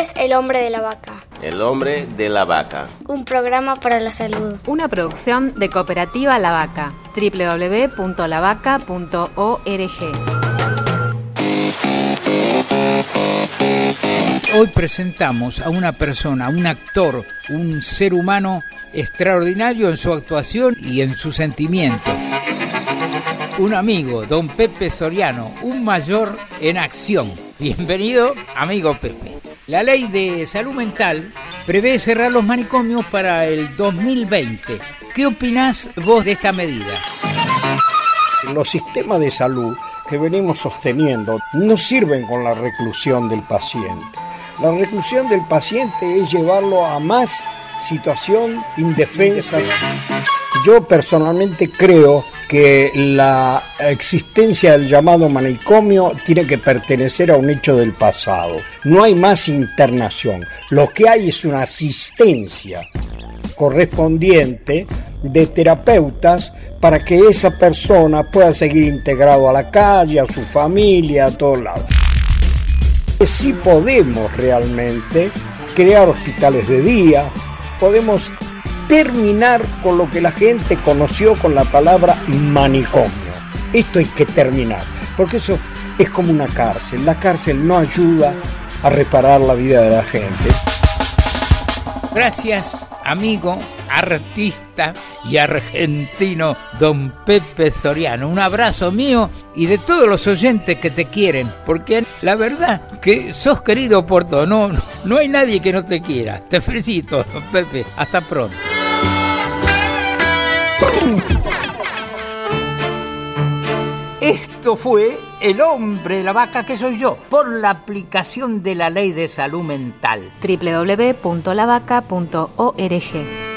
es El hombre de la vaca. El hombre de la vaca. Un programa para la salud. Una producción de Cooperativa La Vaca. www.lavaca.org. Hoy presentamos a una persona, un actor, un ser humano extraordinario en su actuación y en su sentimiento. Un amigo, don Pepe Soriano, un mayor en acción. Bienvenido, amigo Pepe. La ley de salud mental prevé cerrar los manicomios para el 2020. ¿Qué opinás vos de esta medida? Los sistemas de salud que venimos sosteniendo no sirven con la reclusión del paciente. La reclusión del paciente es llevarlo a más situación indefensa. Yo personalmente creo que la existencia del llamado manicomio tiene que pertenecer a un hecho del pasado. No hay más internación. Lo que hay es una asistencia correspondiente de terapeutas para que esa persona pueda seguir integrado a la calle, a su familia, a todos lados. Si podemos realmente crear hospitales de día, podemos terminar con lo que la gente conoció con la palabra manicomio. Esto hay que terminar, porque eso es como una cárcel. La cárcel no ayuda a reparar la vida de la gente. Gracias, amigo, artista y argentino, don Pepe Soriano. Un abrazo mío y de todos los oyentes que te quieren, porque la verdad que sos querido por todo. No, no hay nadie que no te quiera. Te felicito, don Pepe. Hasta pronto. Esto fue El hombre de la vaca que soy yo, por la aplicación de la ley de salud mental. www.lavaca.org.